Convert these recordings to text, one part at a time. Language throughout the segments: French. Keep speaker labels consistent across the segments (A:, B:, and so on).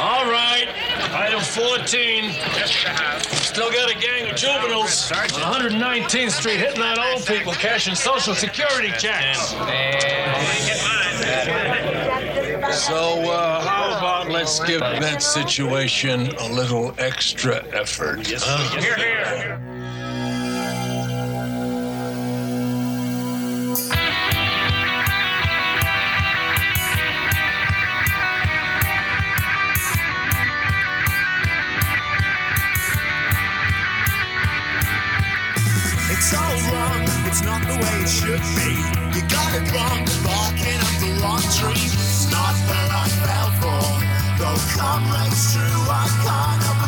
A: All right. Item 14. Still got a gang of juveniles on 119th Street hitting on old people cashing Social Security checks. So, uh, how about let's give that situation a little extra effort? huh?
B: Here, here.
C: Not the way it should be. You got it wrong, barking up the wrong tree. It's not what I fell for. Though comrades true, I can't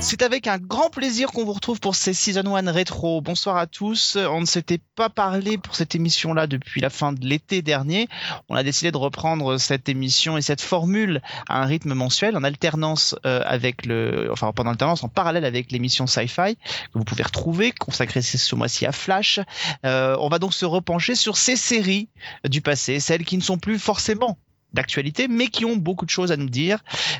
D: C'est avec un grand plaisir qu'on vous retrouve pour ces Season 1 rétro. Bonsoir à tous. On ne s'était pas parlé pour cette émission-là depuis la fin de l'été dernier. On a décidé de reprendre cette émission et cette formule à un rythme mensuel en alternance euh, avec le, enfin en alternance, en parallèle avec l'émission Sci-Fi que vous pouvez retrouver, consacrée ce mois-ci à Flash. Euh, on va donc se repencher sur ces séries du passé, celles qui ne sont plus forcément d'actualité, mais qui ont beaucoup de choses à nous dire.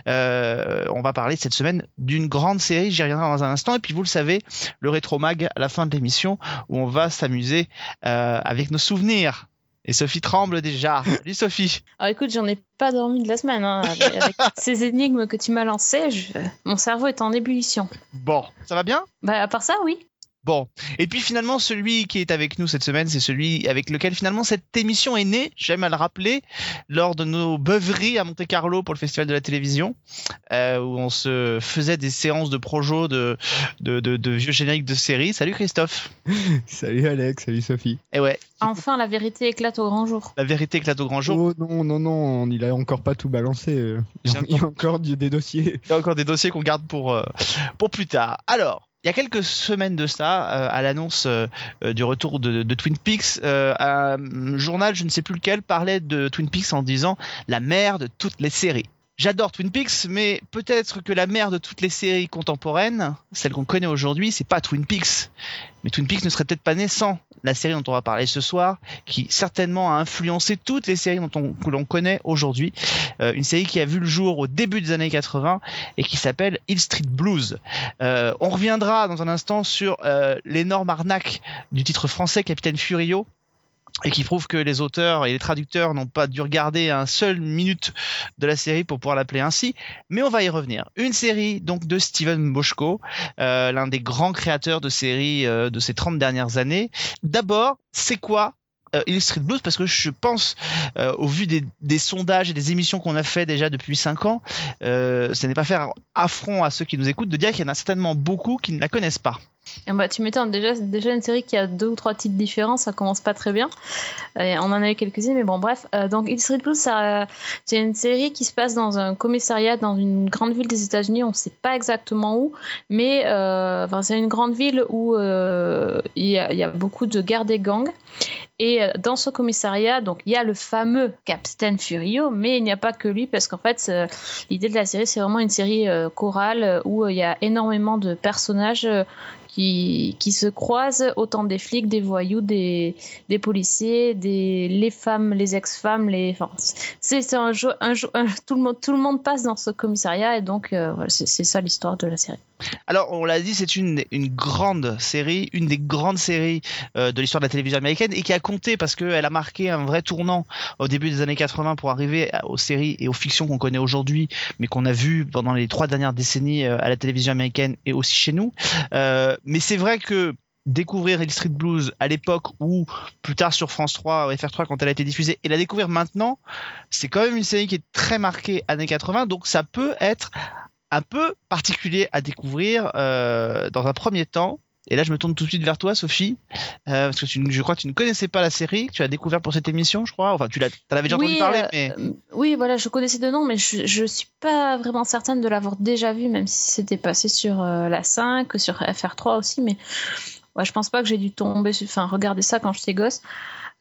D: Euh, on va parler cette semaine d'une grande série, j'y reviendrai dans un instant. Et puis vous le savez, le rétro mag à la fin de l'émission où on va s'amuser euh, avec nos souvenirs. Et Sophie tremble déjà. Salut Sophie.
E: Alors écoute, j'en ai pas dormi de la semaine. hein. Avec avec ces énigmes que tu m'as lancées, je- mon cerveau est en ébullition.
D: Bon, ça va bien?
E: Bah, à part ça, oui.
D: Bon. Et puis finalement, celui qui est avec nous cette semaine, c'est celui avec lequel finalement cette émission est née. J'aime à le rappeler lors de nos beuveries à Monte Carlo pour le festival de la télévision, euh, où on se faisait des séances de projo de, de, de, de vieux génériques de séries. Salut Christophe.
F: Salut Alex, salut Sophie.
D: Et ouais,
E: Enfin, la vérité éclate au grand jour.
D: la vérité éclate au grand jour.
F: Oh non, non, non, il a encore pas tout balancé. euh. Il y a encore des dossiers.
D: Il y a encore des dossiers qu'on garde pour, euh, pour plus tard. Alors, il y a quelques semaines de ça, euh, à l'annonce euh, euh, du retour de, Twin Peaks, un journal, je ne sais plus lequel, parlait de Twin Peaks en disant la mère de toutes les séries. J'adore Twin Peaks, mais peut-être que la mère de toutes les séries contemporaines, celle qu'on connaît aujourd'hui, c'est pas Twin Peaks. Mais Twin Peaks ne serait peut-être pas né sans la série dont on va parler ce soir, qui certainement a influencé toutes les séries dont on, que l'on connaît aujourd'hui. Euh, une série qui a vu le jour au début des années 80 et qui s'appelle Hill Street Blues. Euh, on reviendra dans un instant sur euh, l'énorme arnaque du titre français Capitaine Furio et qui prouve que les auteurs et les traducteurs n'ont pas dû regarder un seul minute de la série pour pouvoir l'appeler ainsi, mais on va y revenir. Une série donc de Steven Boschko, euh, l'un des grands créateurs de séries euh, de ces 30 dernières années. D'abord, c'est quoi euh, Hill Street Blues? Parce que je pense, euh, au vu des, des sondages et des émissions qu'on a fait déjà depuis 5 ans, euh, ce n'est pas faire affront à ceux qui nous écoutent de dire qu'il y en a certainement beaucoup qui ne la connaissent pas.
E: Bah, tu m'étonnes, déjà, déjà une série qui a deux ou trois titres différents, ça commence pas très bien. On en a eu quelques-unes, mais bon, bref. Euh, donc, Hill Street Blues, c'est une série qui se passe dans un commissariat dans une grande ville des États-Unis, on sait pas exactement où, mais euh, c'est une grande ville où euh, il y, a, beaucoup de guerres des gangs. Et euh, dans ce commissariat, donc il y a le fameux Captain Furio, mais il n'y a pas que lui parce qu'en fait, l'idée de la série, c'est vraiment une série chorale où il y a énormément de personnages qui, qui se croisent, autant des flics, des voyous, des, des policiers, des, les femmes, les ex-femmes, les, enfin, c'est un jeu, un jeu, tout, le monde, tout le monde passe dans ce commissariat et donc euh, voilà, c'est ça l'histoire de la série.
D: Alors, on l'a dit, c'est une, une grande série, une des grandes séries euh, de l'histoire de la télévision américaine et qui a compté parce qu'elle a marqué un vrai tournant au début des années 80 pour arriver aux séries et aux fictions qu'on connaît aujourd'hui, mais qu'on a vues pendant les trois dernières décennies euh, à la télévision américaine et aussi chez nous. Mais c'est vrai que découvrir Hill Street Blues à l'époque ou plus tard sur France 3 ou FR3 quand elle a été diffusée et la découvrir maintenant, c'est quand même une série qui est très marquée années 80, donc ça peut être un peu particulier à découvrir euh, dans un premier temps. Et là, je me tourne tout de suite vers toi, Sophie, euh, parce que tu, je crois que tu ne connaissais pas la série, que tu as découvert pour cette émission, je crois. Enfin, tu l'as, avais déjà entendu parler,
E: euh,
D: mais
E: Euh, oui, voilà, je connaissais de nom, mais je, je suis pas vraiment certaine de l'avoir déjà vu, même si c'était passé sur euh, la 5, sur FR3 aussi, mais ouais, je pense pas que j'ai dû tomber, enfin, regarder ça quand j'étais gosse.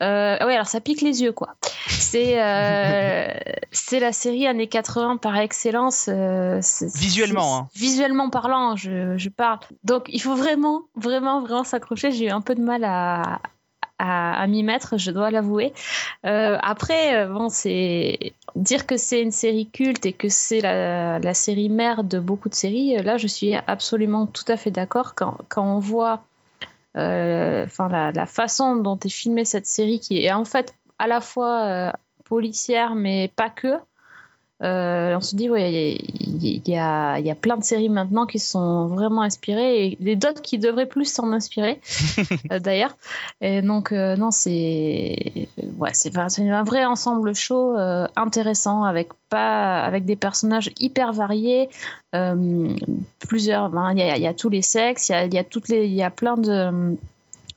E: Euh, ouais, alors ça pique les yeux, quoi. C'est euh, c'est la série années 80 par excellence. euh,
D: Visuellement, hein.
E: Visuellement parlant, je, je parle. Donc il faut vraiment, vraiment, vraiment s'accrocher. J'ai eu un peu de mal à, à, à m'y mettre, je dois l'avouer. Euh, après, bon, c'est dire que c'est une série culte et que c'est la, la série mère de beaucoup de séries. Là, je suis absolument tout à fait d'accord quand, quand on voit enfin la, la façon dont est filmée cette série qui est en fait à la fois euh, policière mais pas que. Euh, on se dit, ouais, il y, y y a plein de séries maintenant qui sont vraiment inspirées et des d'autres qui devraient plus s'en inspirer, euh, d'ailleurs. Et donc, euh, non, c'est ouais, c'est un vrai ensemble chaud intéressant avec pas avec des personnages hyper variés, plusieurs. ben, Il y, a, il y a tous les sexes, il y a, y toutes les, il y a plein de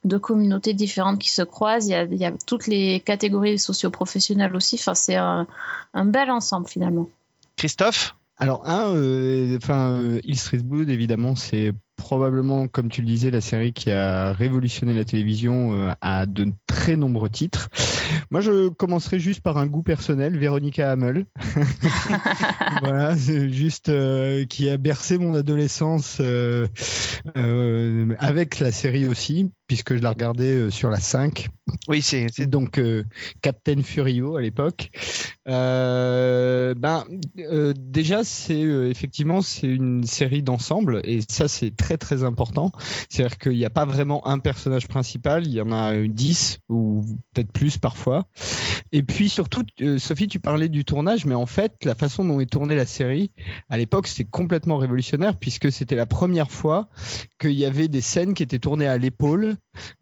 E: de communautés différentes qui se croisent. Il y a, il y a toutes les catégories socio-professionnelles aussi. Enfin, c'est un, un bel ensemble finalement.
D: Christophe?
F: Alors, un, euh, enfin, euh, Hill Street Blues, évidemment, c'est probablement, comme tu le disais, la série qui a révolutionné la télévision euh, à de très nombreux titres. Moi, je commencerai juste par un goût personnel, Véronica Hamel. voilà, c'est juste euh, qui a bercé mon adolescence euh, euh, avec la série aussi, puisque je la regardais euh, sur la 5.
D: Oui, c'est
F: C'est donc euh, Captain Furio à l'époque. Euh, ben euh, déjà c'est effectivement c'est une série d'ensemble et ça c'est très très important. C'est-à-dire qu'il n'y a pas vraiment un personnage principal, il y en a euh, 10 ou peut-être plus parfois. Et puis surtout Sophie tu parlais du tournage mais en fait la façon dont est tournée la série à l'époque c'était complètement révolutionnaire puisque c'était la première fois qu'il y avait des scènes qui étaient tournées à l'épaule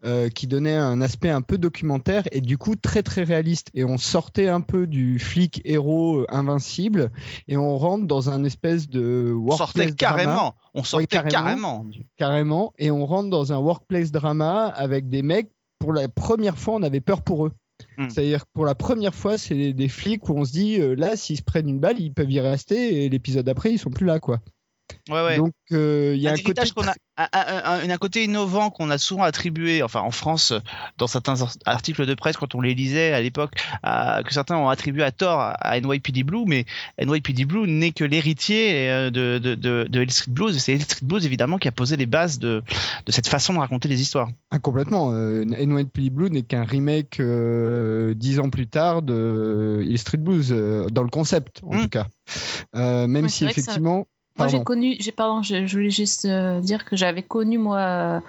F: euh, qui donnait un aspect un peu documentaire et du coup très très réaliste. Et on sortait un peu du flic héros euh, invincible et on rentre dans un espèce de
D: on sortait
F: workplace drama,
D: carrément. On sortait
F: carrément.
D: carrément.
F: carrément et on rentre dans un workplace drama avec des mecs. Pour la première fois, on avait peur pour eux.
D: Hmm.
F: C'est-à-dire que pour la première fois, c'est des, des flics où on se dit euh, là, s'ils se prennent une balle, ils peuvent y rester et l'épisode d'après, ils sont plus là, quoi.
D: Ouais, ouais.
F: Donc euh, il y a
D: un
F: un côté
D: héritage qu'on a, un, un- un- un côté innovant qu'on a souvent attribué, enfin en France, dans certains ar- articles de presse quand on les lisait à l'époque, à- que certains ont attribué à tort à, NYPD Blue, mais NYPD Blue n'est que l'héritier euh, de, de, de, de Hill Street Blues, et c'est Hill Street Blues évidemment qui a posé les bases de, de cette façon de raconter les histoires.
F: Ah, complètement. Euh, NYPD Blue n'est qu'un remake euh, dix ans plus tard de Hill Street Blues, euh, dans le concept en
D: Mm.
F: tout cas. Euh, même
E: Ouais,
F: si effectivement.
E: Moi, j'ai connu, j'ai pardon, je, je voulais juste euh, dire que j'avais connu moi euh,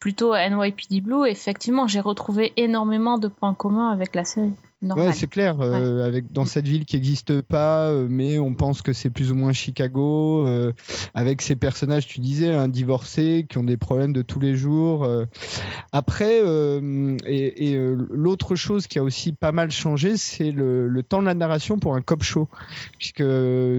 E: plutôt NYPD Blue. Effectivement, j'ai retrouvé énormément de points communs avec la série.
F: Ouais, c'est clair. euh, avec dans cette ville qui n'existe pas, euh, mais on pense que c'est plus ou moins Chicago, euh, avec ces personnages, tu disais, hein, divorcés, qui ont des problèmes de tous les jours. euh. Après, euh, et, et, euh, l'autre chose qui a aussi pas mal changé, c'est le, le temps de la narration pour un cop show, puisque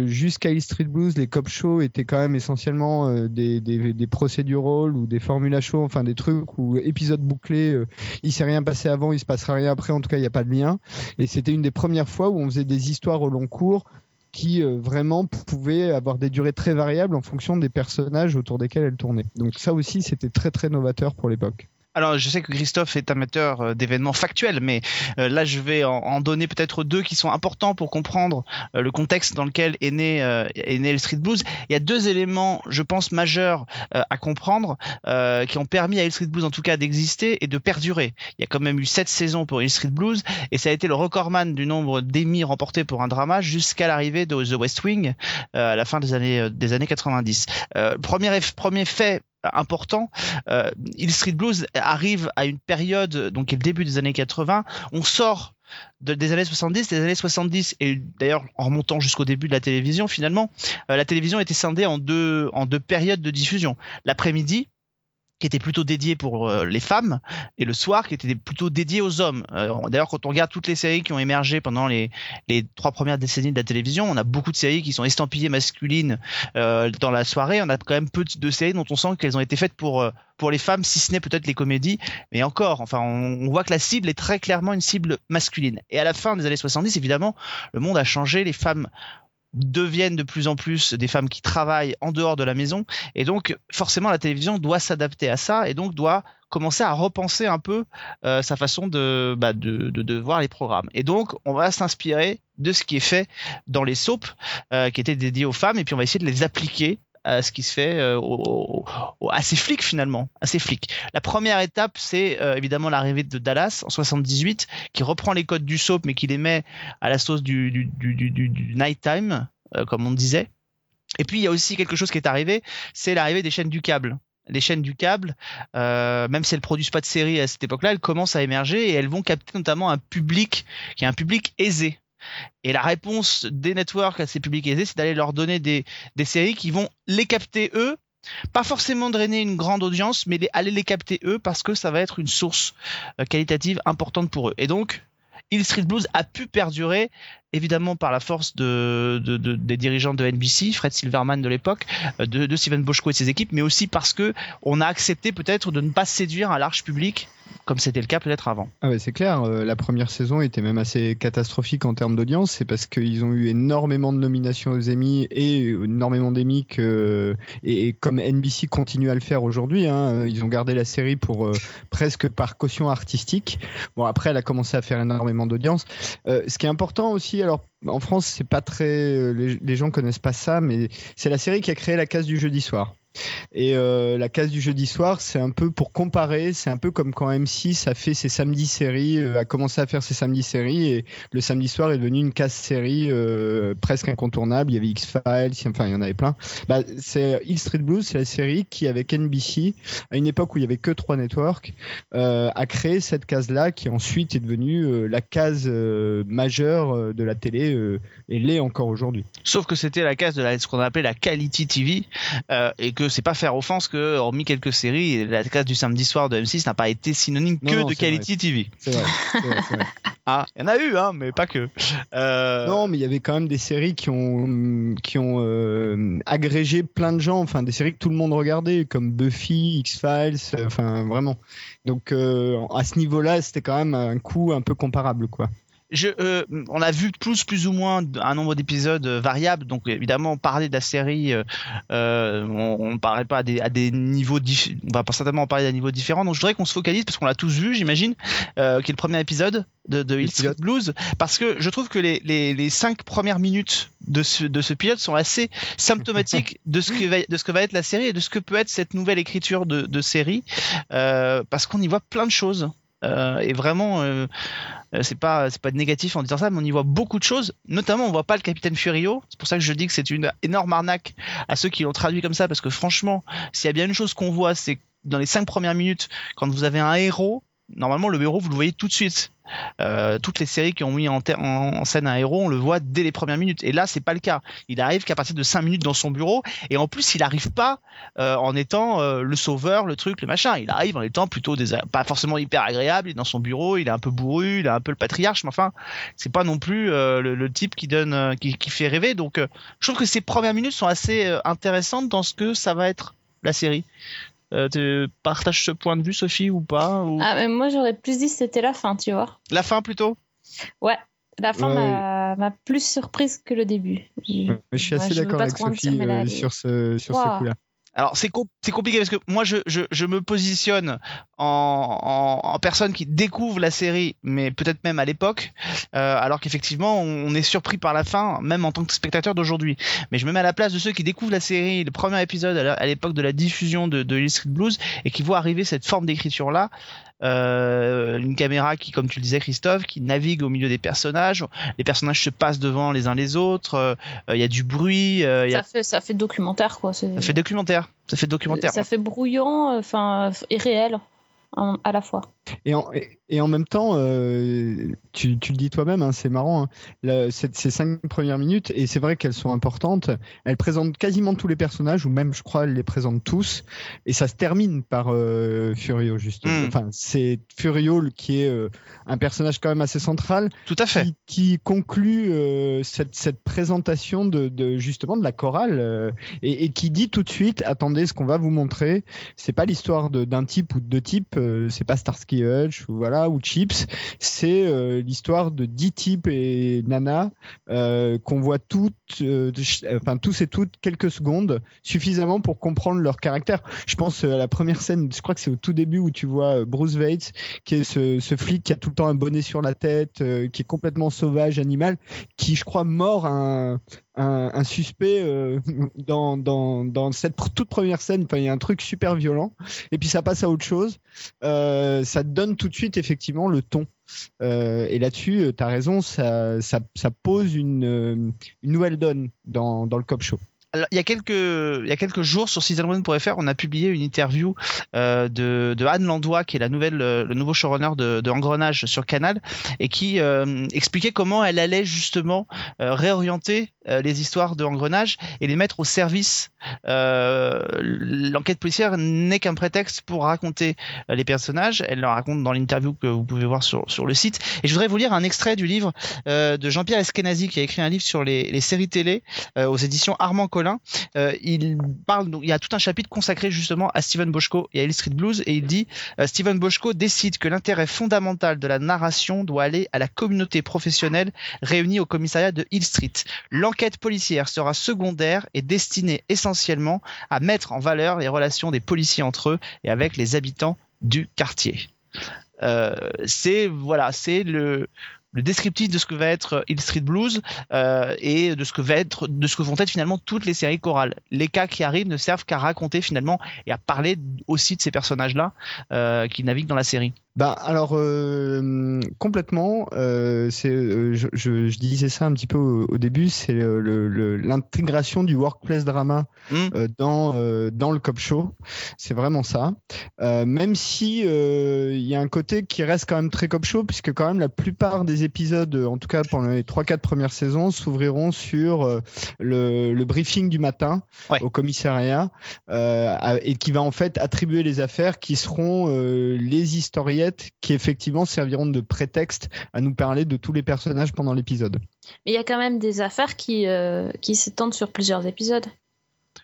F: jusqu'à Hill Street Blues, les cop shows étaient quand même essentiellement euh, des, des, des procédurals ou des formulas shows, enfin des trucs où épisodes bouclés, euh, il s'est rien passé avant, il se passera rien après, en tout cas il n'y a pas de lien. Et c'était une des premières fois où on faisait des histoires au long cours qui euh, vraiment pouvaient avoir des durées très variables en fonction des personnages autour desquels elles tournaient. Donc ça aussi, c'était très très novateur pour l'époque.
D: Alors, je sais que Christophe est amateur euh, d'événements factuels, mais euh, là, je vais en, en donner peut-être deux qui sont importants pour comprendre euh, le contexte dans lequel est né, euh, est né le Street Blues. Il y a deux éléments, je pense, majeurs euh, à comprendre euh, qui ont permis à Hill Street Blues, en tout cas, d'exister et de perdurer. Il y a quand même eu sept saisons pour Hill Street Blues et ça a été le recordman du nombre d'Emmy remportés pour un drama jusqu'à l'arrivée de The West Wing à la fin des années, des années 90. Euh, premier, premier fait important, euh, Hill Street Blues arrive à une période, donc le début des années 80, on sort de- des années 70, des années 70, et d'ailleurs en remontant jusqu'au début de la télévision, finalement, euh, la télévision était scindée en deux, en deux périodes de diffusion. L'après-midi, qui était plutôt dédié pour euh, les femmes, et le soir, qui était plutôt dédié aux hommes. Euh, D'ailleurs, quand on regarde toutes les séries qui ont émergé pendant les, trois premières décennies de la télévision, on a beaucoup de séries qui sont estampillées masculines euh, dans la soirée. On a quand même peu de séries dont on sent qu'elles ont été faites pour pour les femmes, si ce n'est peut-être les comédies, mais encore, enfin, on voit que la cible est très clairement une cible masculine. Et à la fin des années 70, évidemment, le monde a changé, les femmes deviennent de plus en plus des femmes qui travaillent en dehors de la maison. Et donc forcément la télévision doit s'adapter à ça et donc doit commencer à repenser un peu euh, sa façon de, bah, de, de, de voir les programmes. Et donc on va s'inspirer de ce qui est fait dans les soaps euh, qui étaient dédiés aux femmes et puis on va essayer de les appliquer à ce qui se fait à ces flics finalement, à ces flics. La première étape, c'est euh, évidemment l'arrivée de Dallas en 78, qui reprend les codes du soap, mais qui les met à la sauce du, nighttime, euh, comme on disait. Et puis il y a aussi quelque chose qui est arrivé, c'est l'arrivée des chaînes du câble. Les chaînes du câble, euh, même si elles produisent pas de séries à cette époque-là, elles commencent à émerger et elles vont capter notamment un public qui est un public aisé. Et la réponse des networks à ces publics aisés, c'est d'aller leur donner des, séries qui vont les capter eux, pas forcément drainer une grande audience, mais aller les capter eux parce que ça va être une source euh, qualitative importante pour eux. Et donc, Hill Street Blues a pu perdurer, évidemment par la force de, de- de- des dirigeants de NBC, Fred Silverman de l'époque, euh, de, Steven Bochco et ses équipes, mais aussi parce que on a accepté peut-être de ne pas séduire un large public, comme c'était le cas peut-être avant.
F: Ah c'est clair, euh, la première saison était même assez catastrophique en termes d'audience, c'est parce qu'ils ont eu énormément de nominations aux Emmy et énormément d'Emmy que et, comme NBC continue à le faire aujourd'hui, hein, ils ont gardé la série pour euh, presque par caution artistique. Bon après elle a commencé à faire énormément d'audience. Euh, ce qui est important aussi, alors en France c'est pas très, euh, les, gens connaissent pas ça, mais c'est la série qui a créé la case du jeudi soir. Et euh, la case du jeudi soir, c'est un peu pour comparer, c'est un peu comme quand M6 a fait ses samedis séries, euh, a commencé à faire ses samedis séries, et le samedi soir est devenu une case série presque incontournable. Il y avait X-Files, enfin il y en avait plein. Bah, c'est Hill Street Blues, c'est la série qui, avec NBC, à une époque où il y avait que trois networks, a créé cette case-là, qui ensuite est devenue la case majeure de la télé euh, et l'est encore aujourd'hui.
D: Sauf que c'était la case de la, ce qu'on appelait la quality TV, euh, et que c'est pas faire offense que, hormis quelques séries, la case du samedi soir de M6 n'a pas été synonyme
F: Non,
D: que
F: non,
D: de quality TV.
F: C'est vrai. c'est vrai, c'est vrai.
D: Ah, il y en a eu, hein, mais pas que. Euh,
F: Non, mais il y avait quand même des séries qui ont qui ont agrégé plein de gens, enfin des séries que tout le monde regardait, comme Buffy, X Files, enfin vraiment. Donc à ce niveau-là, c'était quand même un coup un peu comparable, quoi.
D: Je, euh, on a vu plus, plus ou moins un nombre d'épisodes euh, variables. Donc évidemment, parler de la série, euh, on ne parlerait pas à des, à des niveaux différents. On va pas certainement en parler à des niveaux différents. Donc je voudrais qu'on se focalise parce qu'on l'a tous vu, j'imagine, euh, qui est le premier épisode de, de Hill Street. Blues, parce que je trouve que les, les, les cinq premières minutes de ce, de ce pilote sont assez symptomatiques de ce que va, de ce que va être la série et de ce que peut être cette nouvelle écriture de, de série, parce qu'on y voit plein de choses. Euh, et vraiment, euh, c'est pas c'est pas négatif en disant ça, mais on y voit beaucoup de choses. Notamment, on voit pas le capitaine Furio. C'est pour ça que je dis que c'est une énorme arnaque à ceux qui l'ont traduit comme ça, parce que franchement, s'il y a bien une chose qu'on voit, c'est dans les cinq premières minutes, quand vous avez un héros, normalement le héros vous le voyez tout de suite. Euh, toutes les séries qui ont mis en, scène un héros, on le voit dès les premières minutes. Et là, c'est pas le cas. Il arrive qu'à partir de 5 minutes dans son bureau, et en plus, il arrive pas euh, en étant euh, le sauveur, le truc, le machin. Il arrive en étant plutôt pas forcément hyper agréable. Il est dans son bureau, il est un peu bourru, il est un peu le patriarche, mais enfin, c'est pas non plus le, type qui qui, fait rêver. Donc, je trouve que ces premières minutes sont assez intéressantes dans ce que ça va être la série. Euh, tu partages ce point de vue, Sophie, ou pas ou...
E: Ah, mais moi, j'aurais plus dit que c'était la fin, tu vois.
D: La fin plutôt?
E: La fin
F: Ouais.
E: m'a plus surprise que le début. Je-
F: Je suis
E: Ouais,
F: assez d'accord
E: pas
F: avec Sophie euh, sur ce sur ce coup-là.
D: Alors c'est com- compliqué parce que moi je, je, me positionne en, en, personne qui découvre la série, mais peut-être même à l'époque, euh, alors qu'effectivement on, est surpris par la fin, même en tant que spectateur d'aujourd'hui. Mais je me mets à la place de ceux qui découvrent la série, le premier épisode à l'époque de la diffusion de, de Street Blues et qui voient arriver cette forme d'écriture là. Euh, une caméra qui, comme tu le disais Christophe, qui navigue au milieu des personnages. Les personnages se passent devant les uns les autres. euh, Il y a du bruit. euh, il y a...
E: Ça, fait, ça fait documentaire, quoi.
D: Ça fait documentaire. Ça fait documentaire.
E: Ça fait brouillon, enfin, et réel en- à la fois.
F: Et en, et, et en même temps, euh, tu, tu le dis toi-même, hein, c'est marrant, hein, le- cette- ces cinq premières minutes, et c'est vrai qu'elles sont importantes, elles présentent quasiment tous les personnages, ou même je crois elles les présentent tous, et ça se termine par euh, Furio, justement.
D: Mm.
F: Enfin, c'est Furio qui est euh, un personnage quand même assez central,
D: Tout à fait.
F: qui, qui conclut euh, cette, cette présentation de, de justement de la chorale, euh, et, et qui dit tout de suite, attendez, ce qu'on va vous montrer, c'est pas l'histoire de- d'un type ou de deux types, euh, c'est pas Starsky Hutch ou voilà ou Chips, c'est euh, l'histoire de dix types et Nana euh, qu'on voit toutes, enfin tous et toutes quelques secondes suffisamment pour comprendre leur caractère. Je pense à la première scène, je crois que c'est au tout début où tu vois Bruce Vates, qui est ce, ce flic qui a tout le temps un bonnet sur la tête, qui est complètement sauvage, animal, qui je crois mord un un, un suspect euh, dans, dans, dans cette toute première scène. Enfin, il y a un truc super violent. Et puis ça passe à autre chose. Euh, ça donne tout de suite effectivement le ton. Euh, et là-dessus, tu as raison, ça, ça, ça pose une, euh, une nouvelle donne dans, dans le cop show.
D: Il y a quelques jours sur season1.fr, on a publié une interview euh, de, Anne Landois, qui est la nouvelle euh, le nouveau showrunner de, de Engrenage sur Canal, et qui euh, expliquait comment elle allait justement réorienter les histoires de Engrenage et les mettre au service. L'enquête policière n'est qu'un prétexte pour raconter les personnages. Elle le raconte dans l'interview que vous pouvez voir sur le site. Et je voudrais vous lire un extrait du livre de Jean-Pierre Eskenazi, qui a écrit un livre sur les, séries télé aux éditions Armand Collin. Euh, il parle, il y a tout un chapitre consacré justement à Steven Boschko et à Hill Street Blues, et il dit euh, Steven Boschko décide que l'intérêt fondamental de la narration doit aller à la communauté professionnelle réunie au commissariat de Hill Street. L'enquête policière sera secondaire et destinée essentiellement à mettre en valeur les relations des policiers entre eux et avec les habitants du quartier. Euh, c'est voilà, c'est le le descriptif de ce que va être Hill Street Blues euh, et de ce que va être de ce que vont être finalement toutes les séries chorales. Les cas qui arrivent ne servent qu'à raconter finalement et à parler aussi de ces personnages-là euh, qui naviguent dans la série.
F: Bah alors euh, complètement. euh, c'est, euh, je, je, je disais ça un petit peu au, au début. C'est le- le- l'intégration du workplace drama
D: Mm.
F: euh, dans dans le cop show. C'est vraiment ça. Même si il y a un côté qui reste quand même très cop show, puisque quand même la plupart des épisodes, en tout cas pendant les trois quatre premières saisons, s'ouvriront sur le, le briefing du matin
D: Ouais.
F: au commissariat et qui va en fait attribuer les affaires qui seront les qui effectivement serviront de prétexte à nous parler de tous les personnages pendant l'épisode.
E: Mais il y a quand même des affaires qui, euh, qui s'étendent sur plusieurs épisodes.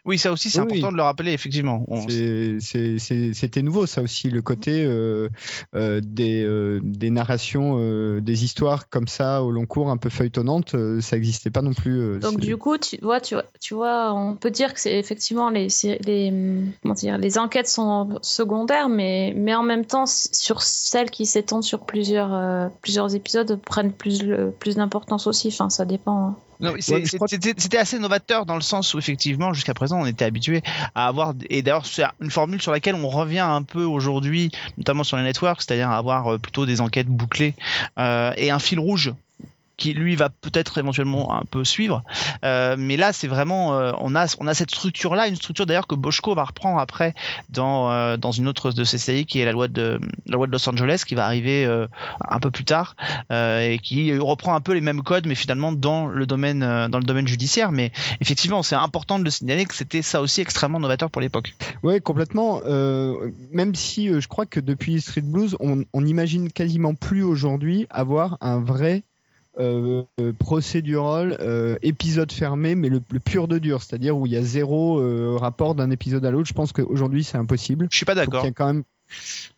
D: Oui, ça aussi c'est
F: Oui,
D: important
F: oui.
D: de le rappeler effectivement. On-
F: C'est- c'est- c'est- C'était nouveau ça aussi, le côté euh, euh, des, euh, des narrations, euh, des histoires comme ça au long cours un peu feuilletonnantes, euh, ça n'existait pas non plus. euh,
E: Donc du coup, tu vois, tu vois, tu vois, on peut dire que c'est effectivement les, c'est- les, comment dire, les enquêtes sont secondaires, mais, mais en même temps, sur celles qui s'étendent sur plusieurs, euh, plusieurs épisodes, prennent plus, le- plus d'importance aussi. Enfin, ça dépend.
D: C'était assez novateur dans le sens où effectivement jusqu'à présent on était habitué à avoir et d'ailleurs c'est une formule sur laquelle on revient un peu aujourd'hui notamment sur les networks c'est-à-dire avoir euh, plutôt des enquêtes bouclées euh, et un fil rouge qui lui va peut-être éventuellement un peu suivre. Euh, mais là c'est vraiment euh, on a on a cette structure là une structure d'ailleurs que Boschko va reprendre après dans euh, dans une autre de ses séries qui est la loi de la loi de Los Angeles qui va arriver un peu plus tard et qui reprend un peu les mêmes codes mais finalement dans le domaine dans le domaine judiciaire. Mais effectivement c'est important de le signaler que c'était ça aussi extrêmement novateur pour l'époque.
F: Ouais, complètement. Même si je crois que depuis Street Blues, on, on imagine quasiment plus aujourd'hui avoir un vrai euh, procédural euh, épisode fermé, mais le, le pur de dur, c'est-à-dire où il y a zéro euh, rapport d'un épisode à l'autre. Je pense qu'aujourd'hui c'est impossible.
D: je suis pas d'accord
F: même.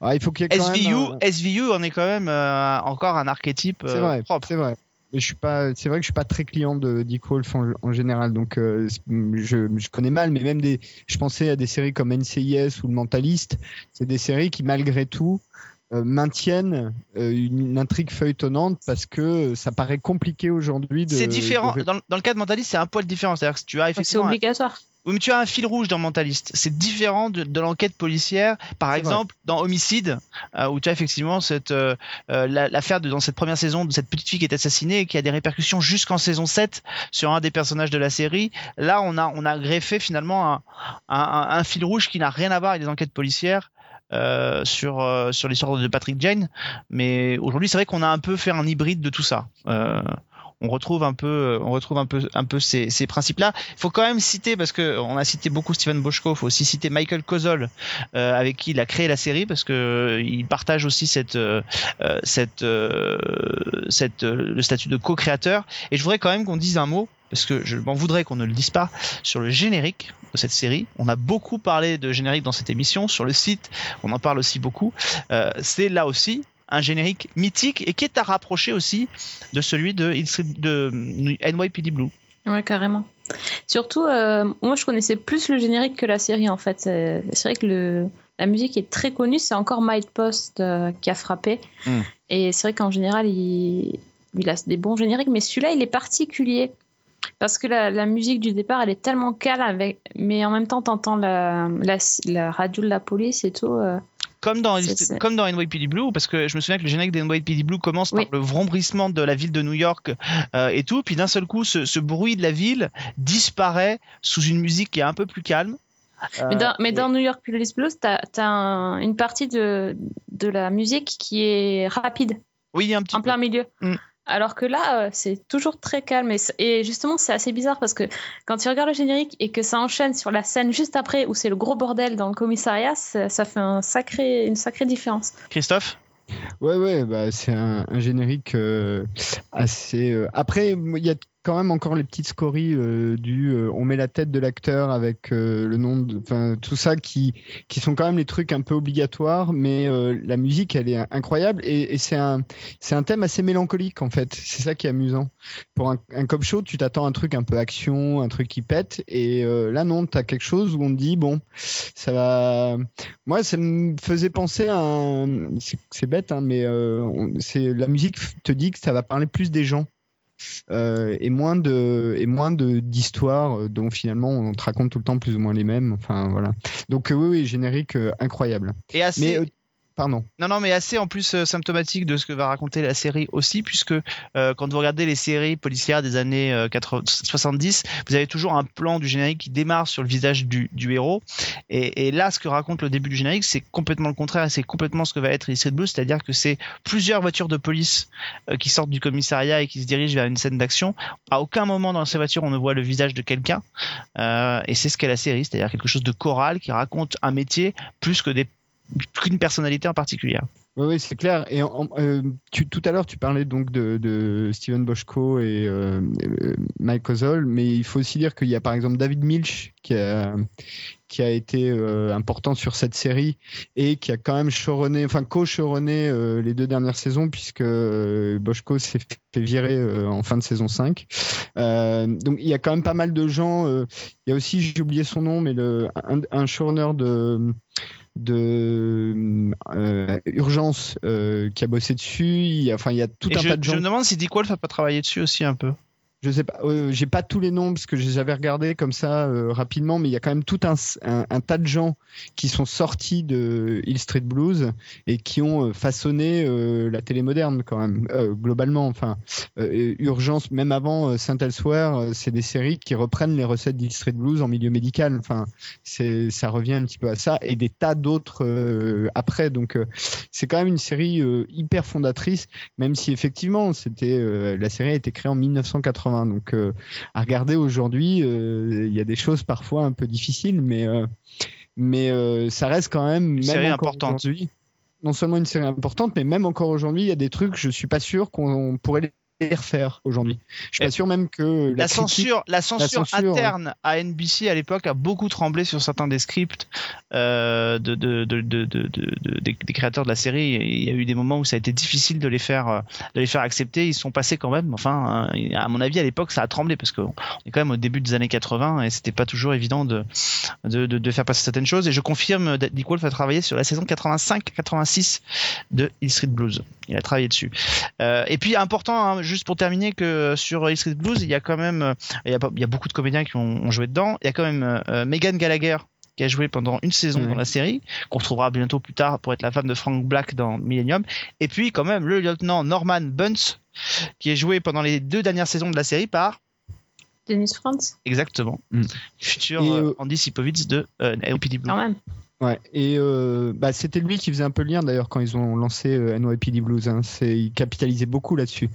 F: Ah, il faut qu'il y ait quand
D: SVU
F: même.
D: SVU en est quand même euh, encore un archétype
F: vrai,
D: propre
F: c'est vrai. Mais je suis pas, c'est vrai que je suis pas très client de Dick Wolf en, en général, donc euh, je, je connais mal, mais même des, je pensais à des séries comme NCIS ou Le Mentaliste, c'est des séries qui malgré tout maintiennent euh, une, une intrigue feuilletonnante parce que ça paraît compliqué aujourd'hui. de-
D: c'est différent
F: de-
D: dans, dans le cas de mentaliste c'est un poil différent c'est-à-dire que tu as
E: C'est
D: effectivement un-
E: obligatoire.
D: Oui, mais tu as un fil rouge dans Mentaliste. C'est différent de, de l'enquête policière. Par
F: C'est
D: exemple, dans Homicide, euh, où tu as effectivement cette euh, euh, la- l'affaire dans cette première saison de cette petite fille qui est assassinée et qui a des répercussions jusqu'en saison 7 sur un des personnages de la série. Là, on a on a greffé finalement un, un, un- un fil rouge qui n'a rien à voir avec les enquêtes policières. Euh, sur euh, sur l'histoire de Patrick Jane. Mais aujourd'hui c'est vrai qu'on a un peu fait un hybride de tout ça. Euh, on retrouve un peu on retrouve un peu un peu ces, ces principes là il faut quand même citer parce que on a cité beaucoup Steven Boschko faut aussi citer Michael Kozol euh, avec qui il a créé la série parce que euh, il partage aussi cette euh, euh, cette euh, cette euh, le statut de co-créateur et je voudrais quand même qu'on dise un mot parce que je m'en voudrais qu'on ne le dise pas sur le générique de cette série. On a beaucoup parlé de générique dans cette émission. Sur le site, on en parle aussi beaucoup. Euh, c'est là aussi un générique mythique et qui est à rapprocher aussi de celui de, de NYPD Blue.
E: Ouais, carrément. Surtout, euh, moi, je connaissais plus le générique que la série, en fait. C'est c'est vrai que le, la musique est très connue. C'est encore Might Post euh, qui a frappé.
D: Mm.
E: Et c'est vrai qu'en général, il, il a des bons génériques. Mais celui-là, il est particulier. parce que la, la musique du départ, elle est tellement calme, avec, mais en même temps, t'entends la, la, la radio de la police et tout. euh.
D: Comme dans, comme dans NYPD Blue, parce que je me souviens que le générique de NYPD Blue commence
E: Oui.
D: par le vrombrissement de la ville de New York euh, et tout, puis d'un seul coup, ce, ce bruit de la ville disparaît sous une musique qui est un peu plus calme.
E: Mais
D: Euh,
E: dans,
D: et-
E: New York Police Blues, t'as as un- une partie de, de la musique qui est rapide,
D: Oui, un petit
E: en
D: peu.
E: plein milieu.
D: Mm.
E: Alors que là, euh, c'est toujours très calme. Et, justement, c'est assez bizarre parce que quand tu regardes le générique et que ça enchaîne sur la scène juste après où c'est le gros bordel dans le commissariat, ça, ça fait un sacré, une sacrée différence.
D: Christophe?
F: Ouais, ouais, bah, c'est un, un générique euh, assez. euh, Après, il y a quand même encore les petites scories euh, du. euh, on met la tête de l'acteur avec euh, le nom, de- enfin tout ça qui qui sont quand même les trucs un peu obligatoires, mais euh, la musique, elle est incroyable et, et c'est un c'est un thème assez mélancolique en fait. C'est ça qui est amusant. Pour un, un cop show, tu t'attends un truc un peu action, un truc qui pète, et euh, là non, t'as quelque chose où on te dit bon, ça va. Moi, ça me faisait penser à un. C'est bête, hein, mais euh, c'est la musique te dit que ça va parler plus des gens. Euh, et moins de et moins de d'histoires euh, dont finalement on te raconte tout le temps plus ou moins les mêmes enfin voilà donc euh, oui oui générique euh, incroyable
D: Et assez.
F: mais pardon
D: Non, non, mais assez en plus euh, symptomatique de ce que va raconter la série aussi, puisque euh, quand vous regardez les séries policières des années euh, 80 70, vous avez toujours un plan du générique qui démarre sur le visage du, héros. Et, là, ce que raconte le début du générique, c'est complètement le contraire, c'est complètement ce que va être Street Blues, c'est-à-dire que c'est plusieurs voitures de police euh, qui sortent du commissariat et qui se dirigent vers une scène d'action. À aucun moment dans ces voitures, on ne voit le visage de quelqu'un. Euh, et c'est ce qu'est la série, c'est-à-dire quelque chose de choral qui raconte un métier plus que des qu'une personnalité en particulier.
F: Oui, c'est clair. Et euh, tout à l'heure, tu parlais donc de, Steven Boschko et euh, euh, Mike Ozzol, mais il faut aussi dire qu'il y a par exemple David Milch qui a, été euh, important sur cette série et qui a quand même showrunné, enfin co-showrunné euh, les deux dernières saisons puisque euh, Boschko s'est fait virer euh, en fin de saison 5. Euh, donc il y a quand même pas mal de gens. euh, il y a aussi, j'ai oublié son nom, mais un, un showrunner de de euh, urgence euh, qui a bossé dessus. Il y a, enfin, il y a tout
D: Et
F: un
D: je,
F: tas de
D: je
F: gens.
D: me demande si Dick Wolf a pas travaillé dessus aussi un peu.
F: Je sais pas, euh, j'ai pas tous les noms parce que j'avais regardé comme ça euh, rapidement, mais il y a quand même tout un, un, tas de gens qui sont sortis de Hill Street Blues et qui ont euh, façonné euh, la télé moderne quand même, euh, globalement. Enfin, euh, Urgence, même avant Saint Elsewhere, c'est des séries qui reprennent les recettes d'Hill Street Blues en milieu médical. Enfin, c'est ça revient un petit peu à ça et des tas d'autres après. Donc, c'est quand même une série hyper fondatrice, même si effectivement, c'était la série a été créée en 1980. Donc, euh, à regarder aujourd'hui, euh, il y a des choses parfois un peu difficiles, mais euh, mais ça reste quand même même
D: série importante.
F: Non seulement une série importante, mais même encore aujourd'hui, il y a des trucs, je suis pas sûr qu'on pourrait les refaire aujourd'hui. Je suis pas sûr même que
D: La,
F: critique-
D: censure, la censure
F: censure,
D: interne à NBC à l'époque a beaucoup tremblé sur certains des scripts euh, de, de, de, de, de- de- de- des, des créateurs de la série. Il y a eu des moments où ça a été difficile de les faire, euh, de les faire accepter. Ils sont passés quand même. Enfin, hein, à mon avis, à l'époque, ça a tremblé parce qu'on est quand même au début des années 80 et c'était pas toujours évident de, de, de, de faire passer certaines choses. Et je confirme, Dick Wolf a travaillé sur la saison 85-86 de Hill Street Blues. Il a travaillé dessus. Euh, et puis important, hein, juste pour terminer, que sur Hill Street Blues, il y a quand même, euh, il y a, pas- il y a beaucoup de comédiens qui ont, ont joué dedans. Il y a quand même euh, Megan Gallagher qui a joué pendant une saison dans la série, qu'on retrouvera bientôt plus tard pour être la femme de Frank Black dans Millennium. Et puis quand même le lieutenant Norman Bunce, qui est joué pendant les deux dernières saisons de la série par
E: Dennis Franz,
D: exactement
F: Mm.
D: futur euh,
F: euh,
D: Andy Sipovitz de euh, NYPD Blue.
E: quand même.
F: Ouais, et euh, bah, c'était lui qui faisait un peu le lien d'ailleurs quand ils ont lancé euh, NYPD Blues. Hein. C'est, il capitalisait beaucoup là-dessus.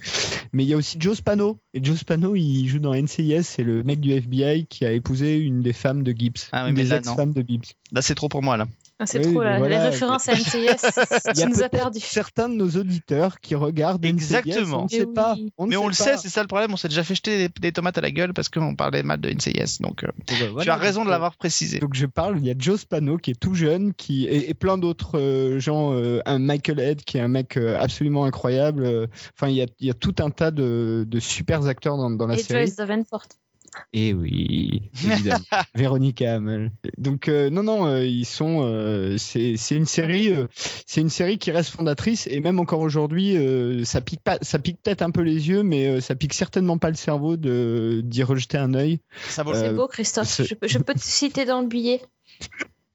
F: Mais il y a aussi Joe Spano. Et Joe Spano, il joue dans NCIS. C'est le mec du FBI qui a épousé une des femmes de Gibbs.
D: Ah oui,
F: une
D: mais
F: des
D: là,
F: ex-femmes de Gibbs.
D: Là c'est trop pour moi là.
E: Ah, C'est
F: Oui,
E: trop là.
F: voilà.
E: Les références à NCIS, tu
F: a
E: nous as perdu.
F: certains de nos auditeurs qui regardent
D: Exactement.
F: NCIS. On ne
E: Eh
F: sait pas. On
D: Mais on le
F: pas.
D: sait, c'est ça le problème. On s'est déjà fait jeter des, des tomates à la gueule parce qu'on parlait mal de NCIS. Donc euh,
F: Bon, bah,
D: tu as raison de l'avoir précisé.
F: Donc je parle, il y a Joe Spano qui est tout jeune, qui et, et plein d'autres euh, gens, euh, un Michael Head qui est un mec euh, absolument incroyable. euh, Enfin, il y a, il y a tout un tas de, de super acteurs dans, dans la
E: Et
F: série.
E: Joyce Davenport.
F: Et oui, évidemment. Véronica Hamel. Donc euh, non non, euh, ils sont. euh, c'est c'est une série, euh, c'est une série qui reste fondatrice et même encore aujourd'hui, euh, ça pique pas, ça pique peut-être un peu les yeux, mais euh, ça pique certainement pas le cerveau de d'y rejeter un œil.
D: Ça vaut le
F: Euh,
E: C'est beau, Christophe. je peux te citer dans le billet.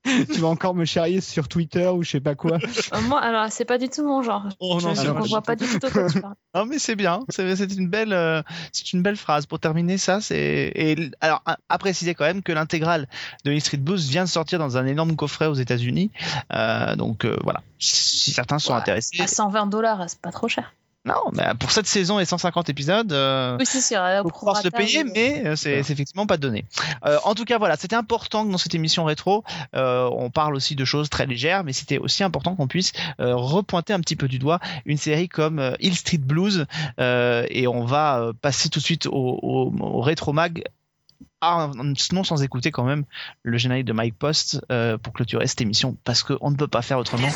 F: tu vas encore me charrier sur Twitter ou je sais pas quoi.
E: Euh, moi, alors, c'est pas du tout mon genre.
D: Oh
E: je
D: non,
E: je
F: alors,
E: comprends pas du tout quoi tu parles.
D: Non mais c'est bien, c'est c'est une belle, euh, c'est une belle phrase pour terminer ça. C'est et alors à, à préciser quand même que l'intégrale de Hill Street Blues vient de sortir dans un énorme coffret aux États-Unis. Euh, donc euh, voilà, si certains sont
E: Ouais.
D: intéressés.
E: À 120 dollars, c'est pas trop cher.
D: Non, mais pour cette saison et 150 épisodes. Euh,
E: Oui, sûr.
D: faut
E: au
D: pouvoir se le payer, mais euh, c'est effectivement pas donné. Euh, en tout cas, voilà, c'était important que dans cette émission rétro, euh, on parle aussi de choses très légères, mais c'était aussi important qu'on puisse euh, repointer un petit peu du doigt une série comme euh, Hill Street Blues, euh, et on va euh, passer tout de suite au, au, au rétro mag. Ah, non sans écouter quand même le générique de Mike Post euh, pour clôturer cette émission parce qu'on ne peut pas faire autrement.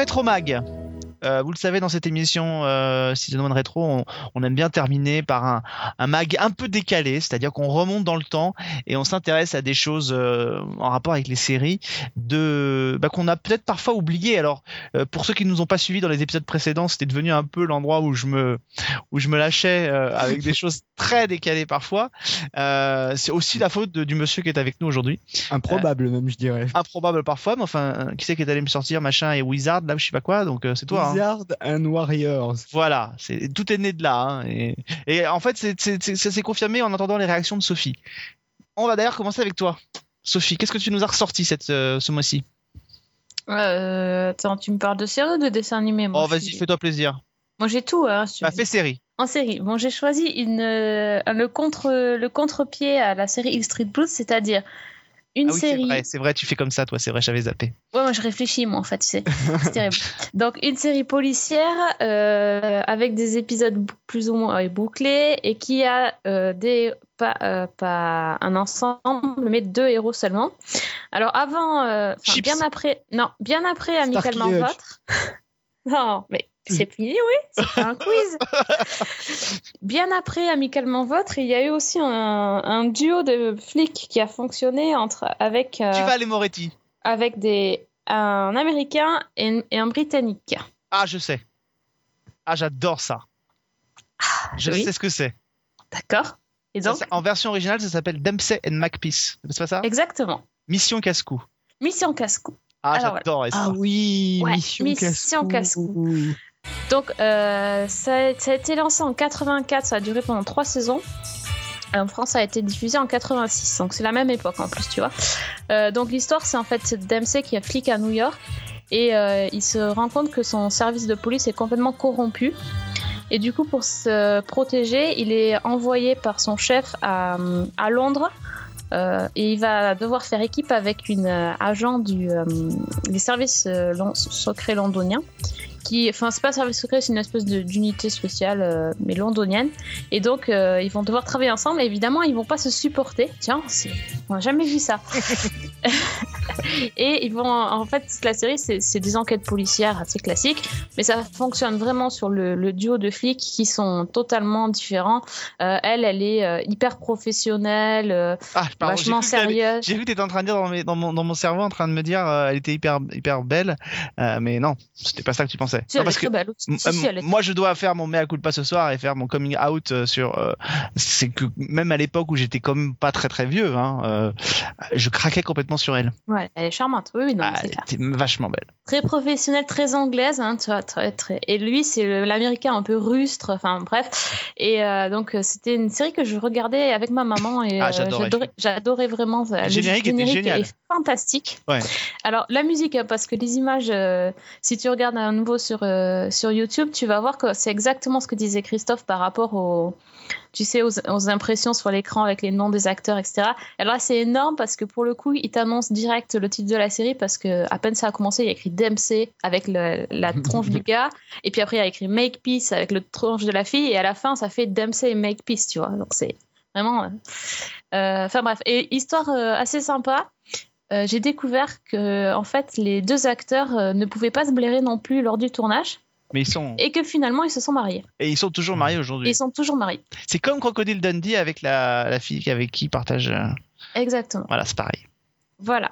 D: Le rétro mag. Euh, vous le savez, dans cette émission euh, Season 1 Rétro, on aime bien terminer par un, un mag un peu décalé, c'est-à-dire qu'on remonte dans le temps et on s'intéresse à des choses euh, en rapport avec les séries de bah, qu'on a peut-être parfois oublié. Alors, euh, pour ceux qui ne nous ont pas suivis dans les épisodes précédents, c'était devenu un peu l'endroit où je me où je me lâchais euh, avec des choses très décalées parfois. C'est aussi la faute de- du monsieur qui est avec nous aujourd'hui
F: Improbable même, je dirais.
D: improbable parfois, mais enfin, qui c'est qui est allé me sortir machin et Wizard là, je sais pas quoi, donc c'est toi. hein.
F: Wizard and Warriors.
D: Voilà, c'est tout est né de là. hein, et, et en fait, c'est- ça s'est confirmé en entendant les réactions de Sophie. On va d'ailleurs commencer avec toi, Sophie. Qu'est-ce que tu nous as ressorti cette, euh, ce mois-ci?
E: Euh, attends, tu me parles de série ou de dessin animé moi,
D: Oh, vas-y, fais-toi plaisir.
E: Moi, j'ai tout. Hein, si
D: Bah, fais série.
E: En série. Bon, j'ai choisi une, euh, le contre le contre-pied à la série Hill Street Blues, c'est-à-dire une
D: ah oui, c'est
E: série.
D: vrai, c'est vrai, tu fais comme ça, toi, c'est vrai, j'avais zappé.
E: Ouais, moi je réfléchis, moi en fait, c'est c'est terrible. Donc une série policière euh, avec des épisodes plus ou moins euh, bouclés et qui a euh, des pas, euh, pas un ensemble, mais deux héros seulement. Alors avant, euh, bien après, non, bien après amicalement votre. non, mais c'est fini, oui, c'est un quiz. Bien après Amicalement Votre, il y a eu aussi un, un duo de flics qui a fonctionné entre avec euh,
D: Tu vas aller Moretti.
E: avec des, un Américain et, et un Britannique.
D: Ah, je sais. Ah, j'adore ça. Je
E: oui.
D: sais ce que c'est.
E: D'accord Et donc,
D: ça- En version originale, ça s'appelle Dempsey and McPeace. C'est pas ça?
E: Exactement.
D: Mission casse-cou.
E: Mission casse-cou.
D: Ah, j'adore ça.
F: Ah oui,
E: Ouais,
F: Mission,
E: Mission
F: Casse-Cou.
E: Donc, euh, ça, a été lancé en 84, ça a duré pendant trois saisons. En France, ça a été diffusé en 86, donc c'est la même époque en plus, tu vois. Euh, donc l'histoire, c'est en fait Dempsey qui est flic à New York et euh, il se rend compte que son service de police est complètement corrompu. Et du coup, pour se protéger, il est envoyé par son chef à, Londres. euh, et il va devoir faire équipe avec une euh, agent du, euh, des services euh, secrets londoniens qui, enfin, c'est pas un service secret, c'est une espèce d'unité spéciale, euh, mais londonienne. Et donc, euh, ils vont devoir travailler ensemble. Et évidemment, ils vont pas se supporter. Tiens, on n'a jamais vu ça. Et ils vont, en fait, toute la série, c'est des enquêtes policières assez classiques, mais ça fonctionne vraiment sur le, le duo de flics qui sont totalement différents. Euh, elle, elle est euh, hyper professionnelle, euh,
D: Ah, pardon,
E: vachement sérieuse.
D: J'ai vu que t'étais en train de dire dans, mes- dans mon, dans mon cerveau, en train de me dire, euh, elle était hyper, hyper belle, mais non, c'était pas ça que tu pensais.
E: Si,
D: Non, parce que
E: belle Si, si, est-
D: moi, je dois faire mon mea culpa ce soir et faire mon coming out sur. c'est que même à l'époque où j'étais même pas très très vieux, hein, je craquais complètement sur elle.
E: Ouais, elle est charmante. Oui, oui, non,
D: Ah,
E: c'est clair.
D: vachement belle.
E: Très professionnelle, très anglaise, hein, tu vois, très, très. Et lui, c'est le- l'américain un peu rustre, enfin bref. Et euh, donc, euh, c'était une série que je regardais avec ma maman et
D: Ah,
E: euh,
D: j'adorais.
E: vraiment. euh, Le
D: générique était génial.
E: est fantastique.
D: Ouais.
E: Alors, la musique, hein, parce que les images, euh, si tu regardes à nouveau sur, euh, sur YouTube, tu vas voir que c'est exactement ce que disait Christophe par rapport aux, tu sais, aux, aux impressions sur l'écran avec les noms des acteurs, etc. Alors là, c'est énorme parce que pour le coup, il t'annonce direct le titre de la série parce que à peine ça a commencé, il y a écrit Dempsey avec le- la tronche du gars, et puis après, il y a écrit Make Peace avec le tronche de la fille, et à la fin, ça fait Dempsey et Make Peace, tu vois. Donc c'est vraiment. euh, euh, Enfin bref, et histoire euh, assez sympa. euh, j'ai découvert que en fait les deux acteurs ne pouvaient pas se blairer non plus lors du tournage
D: Mais ils sont
E: et que finalement ils se sont mariés.
D: et ils sont toujours mariés aujourd'hui.
E: ils sont toujours mariés.
D: C'est comme Crocodile Dundee avec la, la fille avec qui ils partagent. euh,
E: Exactement.
D: Voilà, c'est pareil.
E: Voilà.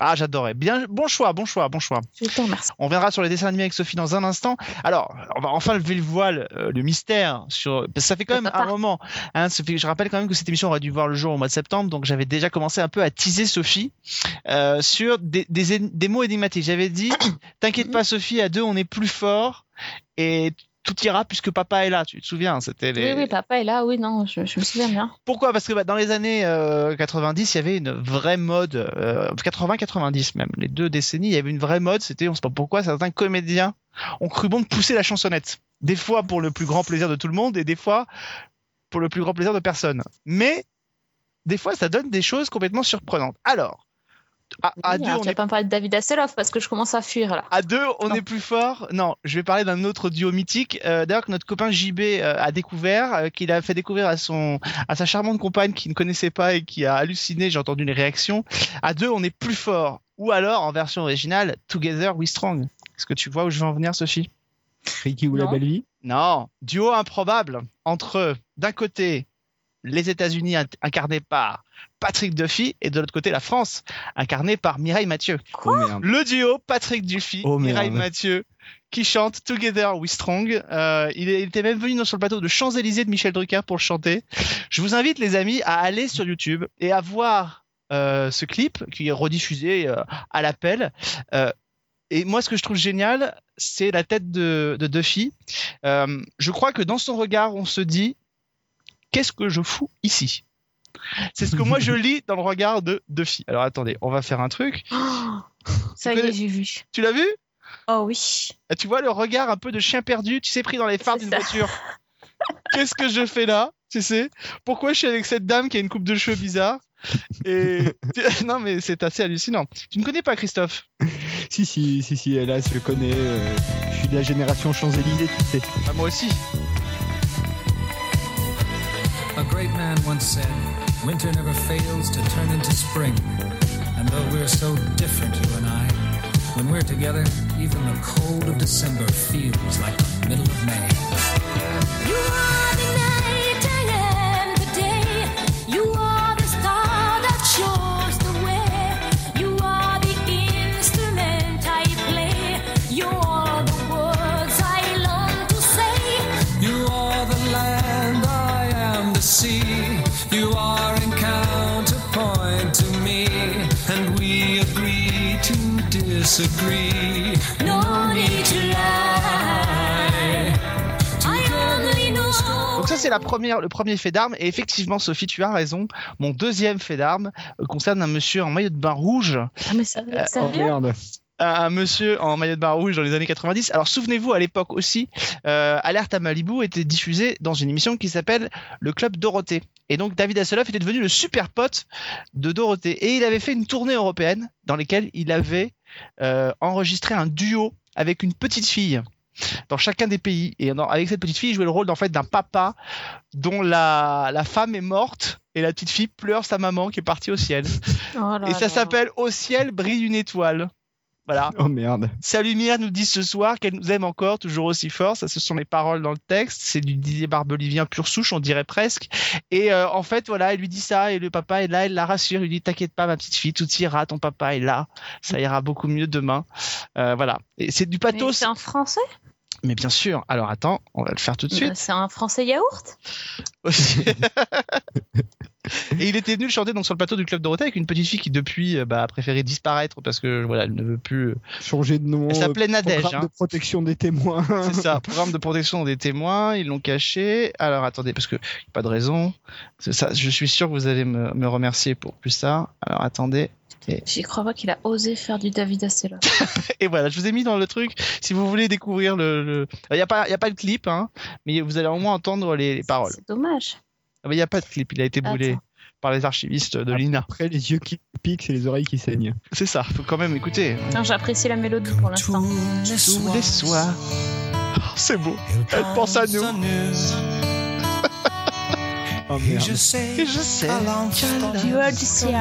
D: Ah, j'adorais. Bien, bon choix, bon choix, bon choix.
E: Je te remercie.
D: On viendra sur les dessins animés avec Sophie dans un instant. Alors, on va enfin lever le voile, euh, le mystère sur. parce que ça fait quand même un moment. Hein, Sophie, je rappelle quand même que cette émission aurait dû voir le jour au mois de septembre, donc j'avais déjà commencé un peu à teaser Sophie euh, sur des, des, des mots énigmatiques. J'avais dit, t'inquiète pas Sophie, à deux on est plus fort et tout ira puisque papa est là. Tu te souviens C'était les.
E: Oui, oui, papa est là, oui, non, je, je me souviens bien.
D: Pourquoi? Parce que bah, dans les années euh, 90, il y avait une vraie mode, euh, 80-90 même, les deux décennies, il y avait une vraie mode, c'était, on sait pas pourquoi, certains comédiens ont cru bon de pousser la chansonnette. Des fois pour le plus grand plaisir de tout le monde et des fois pour le plus grand plaisir de personne. Mais des fois, ça donne des choses complètement surprenantes. Alors, à, à
E: Oui,
D: deux, on
E: tu
D: est
E: vas pas me parler de David Hasselhoff parce que je commence à fuir là.
D: à deux, on
E: Non.
D: est plus fort. Non, je vais parler d'un autre duo mythique. Euh, D'ailleurs, que notre copain JB euh, a découvert, euh, qu'il a fait découvrir à son, à sa charmante compagne qui ne connaissait pas et qui a halluciné. J'ai entendu les réactions. À deux, on est plus fort. Ou alors, en version originale, Together We Strong. Est-ce que tu vois où je veux en venir, Sophie?
F: Ricky ou la belle vie?
D: Non, duo improbable entre d'un côté les États-Unis incarnés par Patrick Duffy et de l'autre côté la France incarnée par Mireille Mathieu.
F: Oh.
D: Le duo Patrick Duffy,
F: Oh.
D: Mireille Mathieu, qui chante Together We Strong. Euh, il, est- il était même venu sur le plateau de Champs-Élysées de Michel Drucker pour le chanter. Je vous invite, les amis, à aller sur YouTube et à voir euh, ce clip qui est rediffusé euh, à l'appel. Euh, et moi, ce que je trouve génial, c'est la tête de, de Duffy. Euh, je crois que dans son regard, on se dit Qu'est-ce que je fous ici? C'est ce que moi je lis dans le regard de Duffy. Alors attendez, on va faire un truc.
E: Oh, ça y est, j'ai vu.
D: Tu l'as vu?
E: Oh oui.
D: Ah, Tu vois le regard un peu de chien perdu, tu sais, pris dans les phares d'une voiture. Qu'est-ce que je fais là? Tu sais Pourquoi je suis avec cette dame qui a une coupe de cheveux bizarre? Et non, mais c'est assez hallucinant. Tu ne connais pas Christophe?
F: Si, si, si, si, hélas, je connais. euh, je suis de la génération Champs-Élysées, tu sais.
D: ah, Moi aussi.
G: A great man once said, Winter never fails to turn into spring. And though we're so different, you and I, when we're together, even the cold of December feels like the middle of May. Disagree.
H: No need to lie. I only know.
D: Donc ça c'est la première, le premier fait d'armes et effectivement Sophie tu as raison. Mon deuxième fait d'armes euh, concerne un monsieur en maillot de bain rouge,
E: Ah, mais ça,
D: Euh,
E: ça
F: Oh merde.
D: un, monsieur en maillot de bain rouge dans les années 90. Alors souvenez-vous à l'époque aussi, euh, Alerte à Malibu était diffusé dans une émission qui s'appelle Le Club Dorothée. Et donc David Hasselhoff était devenu le super pote de Dorothée et il avait fait une tournée européenne dans laquelle il avait euh, enregistré un duo avec une petite fille dans chacun des pays. Et dans- avec cette petite fille, il jouait le rôle en fait d'un papa dont la, la femme est morte et la petite fille pleure sa maman qui est partie au ciel.
E: Oh là
D: Et ça s'appelle Au ciel brille une étoile. Voilà.
F: Oh merde.
D: Sa lumière nous dit ce soir qu'elle nous aime encore, toujours aussi fort. Ça, ce sont les paroles dans le texte. C'est du Didier Barbelivien pur souche, on dirait presque. Et euh, en fait, voilà, elle lui dit ça et le papa est là, elle la rassure. Il lui dit T'inquiète pas, ma petite fille, tout ira. Ton papa est là. Ça ira beaucoup mieux demain. Euh, voilà. Et c'est du pathos.
E: C'est en français?
D: Mais bien sûr. Alors attends, on va le faire tout de suite.
E: Euh, C'est un français yaourt?
D: aussi. Et il était venu le chanter donc sur le plateau du club Dorothée avec une petite fille qui depuis euh, bah, a préféré disparaître parce que voilà elle ne veut plus. euh,
F: Changer de nom.
D: Elle s'appelait
F: euh,
D: Nadège,
F: programme
D: hein.
F: de protection des témoins.
D: C'est ça, programme de protection des témoins, ils l'ont caché. Alors attendez, parce que pas de raison. Ça, je suis sûr que vous allez me, me remercier pour plus ça. Alors attendez.
E: J'y crois pas qu'il a osé faire du David Asseloff.
D: Et voilà, je vous ai mis dans le truc. Si vous voulez découvrir le, il n'y a pas, il y a pas de clip, hein, mais vous allez au moins entendre les, les paroles.
E: C'est dommage.
D: Ah, mais Il n'y a pas de clip, il a été brûlé
E: Attends.
D: par les archivistes de l'INA.
F: Après, les yeux qui piquent, c'est les oreilles qui saignent.
D: C'est ça, faut quand même écouter.
E: Non, J'apprécie la mélodie pour l'instant.
D: Tous les soirs. Oh, c'est beau. Elle pense à nous.
F: Oh merde.
D: Et je sais
E: du ciel.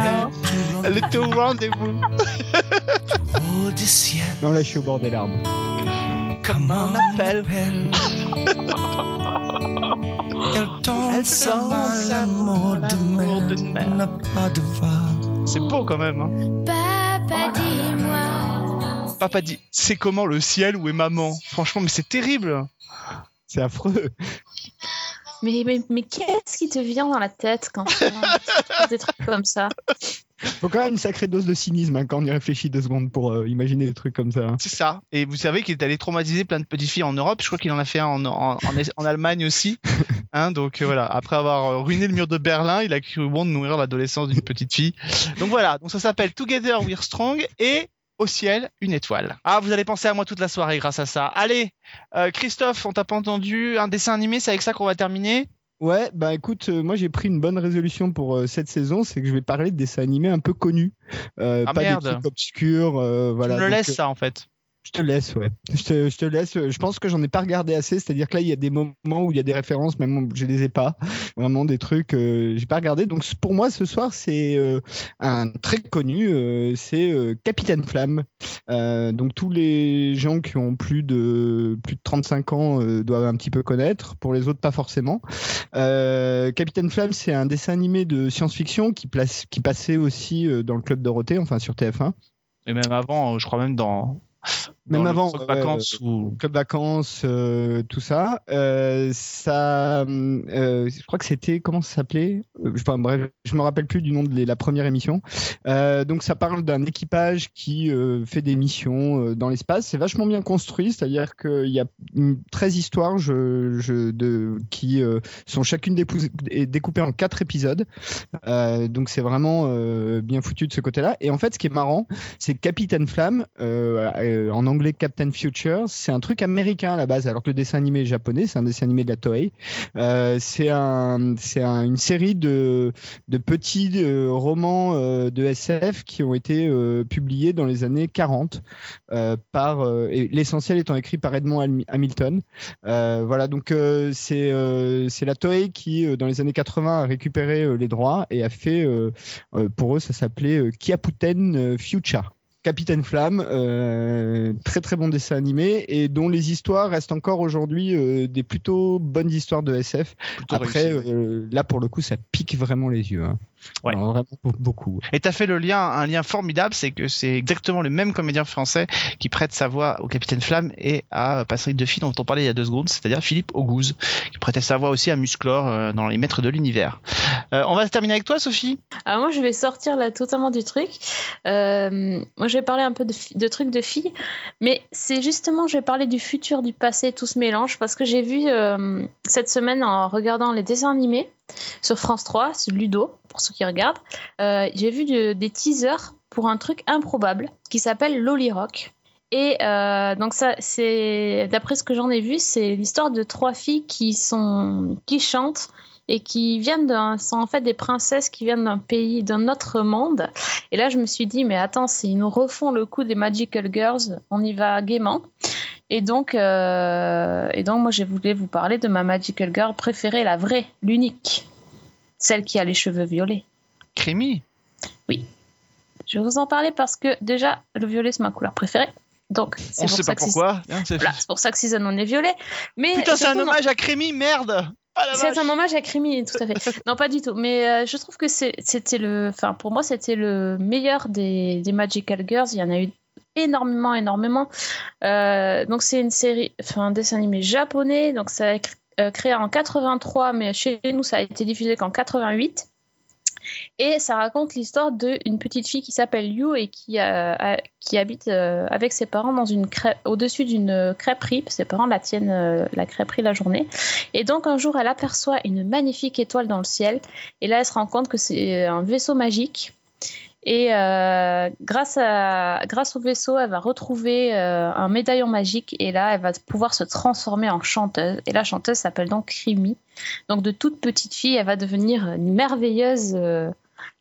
D: Elle était au rendez-vous.
F: Non, là, je suis au bord des larmes.
D: Comment on appelle Elle sent l'amour de mer. C'est beau quand même. Hein.
H: Papa, dis-moi.
D: Papa dit, c'est comment le ciel où est maman? Franchement, mais c'est terrible.
F: C'est affreux.
E: Mais, mais, mais qu'est-ce qui te vient dans la tête quand tu des trucs comme ça?
F: Faut quand même une sacrée dose de cynisme hein, quand on y réfléchit deux secondes pour euh, imaginer des trucs comme ça. hein.
D: C'est ça. Et vous savez qu'il est allé traumatiser plein de petites filles en Europe. Je crois qu'il en a fait un en, en, en, en Allemagne aussi. Hein, donc euh, voilà, après avoir euh, ruiné le mur de Berlin, il a cru bon de nourrir l'adolescence d'une petite fille. Donc voilà, donc ça s'appelle Together We're Strong et au ciel, une étoile. Ah, vous allez penser à moi toute la soirée grâce à ça. Allez, euh, Christophe, on t'a pas entendu. Un dessin animé, c'est avec ça qu'on va terminer
F: Ouais, bah écoute, euh, moi j'ai pris une bonne résolution pour euh, cette saison, c'est que je vais parler de dessins animés un peu connus, euh,
D: Ah,
F: pas
D: merde.
F: des trucs obscurs. euh, voilà.
D: Tu me le
F: Donc,
D: laisses
F: euh,
D: ça en fait.
F: Je te laisse, ouais. Je te, je te laisse. Je pense que j'en ai pas regardé assez. C'est-à-dire que là, il y a des moments où il y a des références, même je les ai pas. Vraiment des trucs, euh, j'ai pas regardé. Donc pour moi, ce soir, c'est euh, un très connu. euh, c'est euh, Capitaine Flamme. Donc tous les gens qui ont plus de plus de 35 ans doivent un petit peu connaître. Pour les autres, pas forcément. Capitaine Flamme, c'est un dessin animé de science-fiction qui place, qui passait aussi dans le club Dorothée, enfin sur TF1.
D: Et même avant, je crois même dans.
F: Même
D: dans
F: avant,
D: vacances ou.
F: club vacances, euh, tout ça. Euh, ça, euh, je crois que c'était comment ça s'appelait? Euh, je, enfin, Bref, je me rappelle plus du nom de la première émission. Euh, donc ça parle d'un équipage qui euh, fait des missions euh, dans l'espace. C'est vachement bien construit, c'est-à-dire qu'il y a une- 13 histoires je, je, de, qui euh, sont chacune découpées en quatre épisodes. Euh, donc c'est vraiment euh, bien foutu de ce côté-là. Et en fait, ce qui est marrant, c'est Capitaine Flamme, euh, euh, en anglais Captain Future, c'est un truc américain à la base, alors que le dessin animé est japonais, c'est un dessin animé de la Toei. Euh, c'est un, c'est un- une série de, petits euh, romans euh, de SF qui ont été publiés dans les années 40 euh, par l'essentiel étant écrit par Edmond Ham- Hamilton. Voilà, donc c'est c'est la Toei qui dans les années 80 a récupéré les droits et a fait pour eux ça s'appelait Kiaputen Future. Capitaine Flamme, euh, très très bon dessin animé et dont les histoires restent encore aujourd'hui euh, des plutôt bonnes histoires de SF.
D: plutôt
F: Après,
D: réussi,
F: euh, là pour le coup, ça pique vraiment les yeux. hein.
D: Ouais.
F: Alors, vraiment be- beaucoup.
D: Et t'as fait le lien, un lien formidable, c'est que c'est exactement le même comédien français qui prête sa voix au Capitaine Flamme et à Patrick Duffy dont on parlait il y a deux secondes, c'est-à-dire Philippe Auguste, qui prêtait sa voix aussi à Musclor dans Les Maîtres de l'Univers. Euh, on va se terminer avec toi, Sophie.
E: Alors moi, je vais sortir là totalement du truc. Euh, moi, je vais parler un peu de, trucs de filles, mais c'est justement, je vais parler du futur, du passé, tout se mélange, parce que j'ai vu euh, cette semaine en regardant les dessins animés sur France 3, c'est Ludo, pour ceux qui regardent, j'ai vu de- des teasers pour un truc improbable qui s'appelle Lolly Rock. Et donc ça, c'est d'après ce que j'en ai vu, c'est l'histoire de trois filles qui sont qui chantent et qui viennent d'un, sont en fait des princesses qui viennent d'un pays, d'un autre monde. Et là, je me suis dit, mais attends, s'ils nous refont le coup des Magical Girls, on y va gaiement. Et donc, euh, et donc moi, j'ai voulu vous parler de ma Magical Girl préférée, la vraie, l'unique. celle qui a les cheveux violets.
D: Creamy.
E: Je vais vous en parler parce que déjà, le violet, c'est ma couleur préférée. Donc, c'est
D: On
E: pour
D: sait
E: ça
D: pas pourquoi. hein, c'est-
E: Voilà, c'est pour ça que Season 1 est violet. Mais
D: Putain, c'est un hommage à Creamy, merde Ah la
E: C'est un hommage à Crimi, tout à fait. Non, pas du tout. Mais euh, je trouve que c'était le. Enfin, pour moi, c'était le meilleur des, des Magical Girls. Il y en a eu énormément, énormément. Euh, donc, c'est une série, enfin, un dessin animé japonais. Donc, ça a été euh, créé en 83, mais chez nous, ça a été diffusé qu'en 88. Et ça raconte l'histoire d'une petite fille qui s'appelle Yu et qui, euh, habite euh, avec ses parents au-dessus d'une crêperie. Ses parents la tiennent euh, la crêperie la journée. Et donc un jour, elle aperçoit une magnifique étoile dans le ciel. Et là, elle se rend compte que c'est un vaisseau magique. Et euh, grâce, à, grâce au vaisseau, elle va retrouver euh, un médaillon magique. Et là, elle va pouvoir se transformer en chanteuse. Et la chanteuse s'appelle donc Crimi. Donc de toute petite fille, elle va devenir une merveilleuse, euh,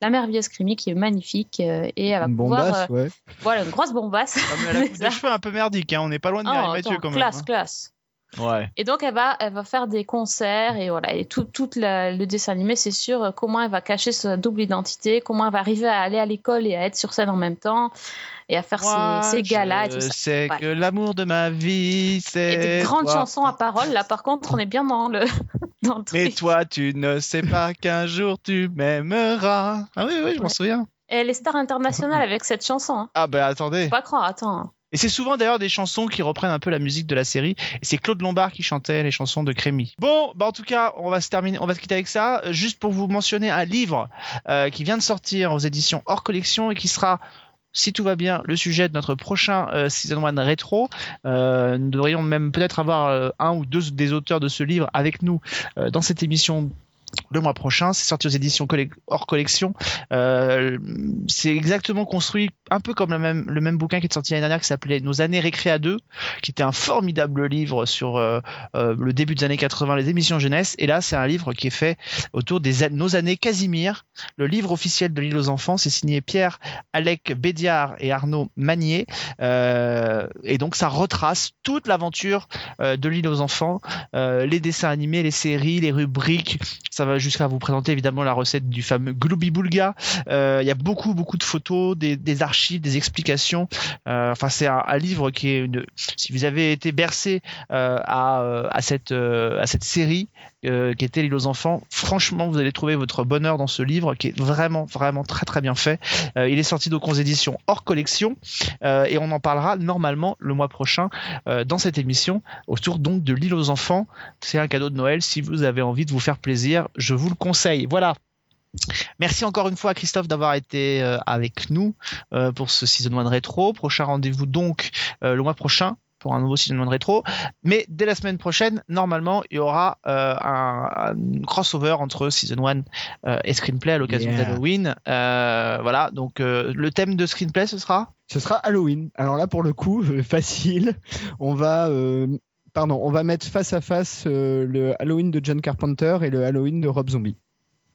E: la merveilleuse Crimi qui est magnifique. euh, et elle va
F: Une
E: pouvoir,
F: bombasse,
E: euh,
F: ouais.
E: voilà, une grosse bombasse.
D: Ah, mais elle a la coupe de
E: Ça.
D: cheveux un peu merdique, hein. on n'est pas loin de
E: Oh,
D: Mireille Mathieu quand même.
E: classe,
D: hein.
E: classe.
D: Ouais.
E: Et donc elle va, elle va faire des concerts et voilà. Et tout, tout la- le dessin animé, c'est sur euh, comment elle va cacher sa double identité, comment elle va arriver à aller à l'école et à être sur scène en même temps et à faire
D: Moi,
E: ses, ses galas et tout
D: je
E: ça.
D: sais
E: Ouais.
D: que l'amour de ma vie, c'est.
E: Et des grandes
D: toi.
E: chansons à paroles. Là, par contre, on est bien dans le dans le
D: Mais toi, tu ne sais pas qu'un jour tu m'aimeras. Ah oui, oui, je m'en
E: Ouais.
D: souviens.
E: Et elle est star internationale avec cette chanson. Hein.
D: Ah bah attendez.
E: Faut pas croire. Attends.
D: Et c'est souvent d'ailleurs des chansons qui reprennent un peu la musique de la série. Et c'est Claude Lombard qui chantait les chansons de Crémy. Bon, bah en tout cas, on va se terminer, on va se quitter avec ça. Euh, Juste pour vous mentionner un livre euh, qui vient de sortir aux éditions hors collection et qui sera si tout va bien, le sujet de notre prochain euh, Season 1 rétro. Euh, nous devrions même peut-être avoir un ou deux des auteurs de ce livre avec nous dans cette émission le mois prochain. C'est sorti aux éditions hors collection. Euh, c'est exactement construit un peu comme le même, bouquin qui est sorti l'année dernière qui s'appelait Nos années récré à deux, qui était un formidable livre sur euh, euh, le début des années 80, les émissions jeunesse. Et là, c'est un livre qui est fait autour des Nos années Casimir, le livre officiel de l'île aux enfants. C'est signé Pierre Alec Bédiard et Arnaud Magnier. Euh, et donc, ça retrace toute l'aventure de l'île aux enfants, les dessins animés, les séries, les rubriques. Ça va jusqu'à vous présenter évidemment la recette du fameux Glooby Boulga. Euh, Il y a beaucoup, beaucoup de photos, des, archives, des explications. Euh, enfin, c'est un, livre qui est une. Si vous avez été bercé euh, à, à cette à cette série euh, qui était l'île aux enfants, franchement, vous allez trouver votre bonheur dans ce livre qui est vraiment, vraiment très, très bien fait. Euh, il est sorti donc aux éditions hors collection euh, et on en parlera normalement le mois prochain dans cette émission autour donc de l'île aux enfants. C'est un cadeau de Noël. Si vous avez envie de vous faire plaisir, je vous le conseille. Voilà. Merci encore une fois à Christophe d'avoir été avec nous pour ce Season 1 rétro. Prochain rendez-vous donc le mois prochain pour un nouveau Season 1 rétro. Mais dès la semaine prochaine, normalement, il y aura euh, un, un crossover entre Season 1 euh, et Screenplay à l'occasion
F: Yeah.
D: d'Halloween. Euh, voilà, donc le thème de Screenplay, ce sera?
F: Ce sera Halloween. Alors là, pour le coup, facile. On va, pardon, on va mettre face à face euh, le Halloween de John Carpenter et le Halloween de Rob Zombie.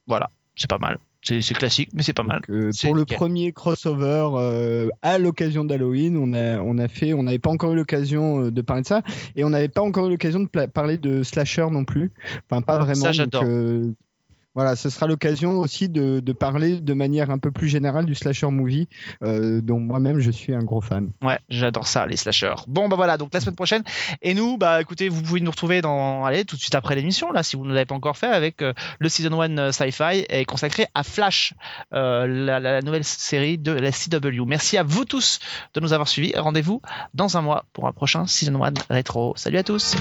D: Voilà, c'est pas mal. C'est classique, mais c'est pas mal.
F: Donc, euh, pour le
D: nickel.
F: premier crossover euh, à l'occasion d'Halloween, on a, on a fait, on n'avait pas encore eu l'occasion euh, de parler de ça, et on n'avait pas encore eu l'occasion de parler de slasher non plus. Enfin, pas vraiment.
D: Ça, j'adore.
F: euh, voilà, ce sera l'occasion aussi de, parler de manière un peu plus générale du slasher movie, euh, dont moi-même je suis un gros fan.
D: Ouais, j'adore ça, les slashers. Bon, bah voilà, donc la semaine prochaine. Et nous, bah écoutez, vous pouvez nous retrouver dans, allez, tout de suite après l'émission, là, si vous ne l'avez pas encore fait, avec euh, le Season 1 euh, Sci-Fi et consacré à Flash, la, la nouvelle série de la CW. Merci à vous tous de nous avoir suivis. Rendez-vous dans un mois pour un prochain Season 1 rétro. Salut à tous!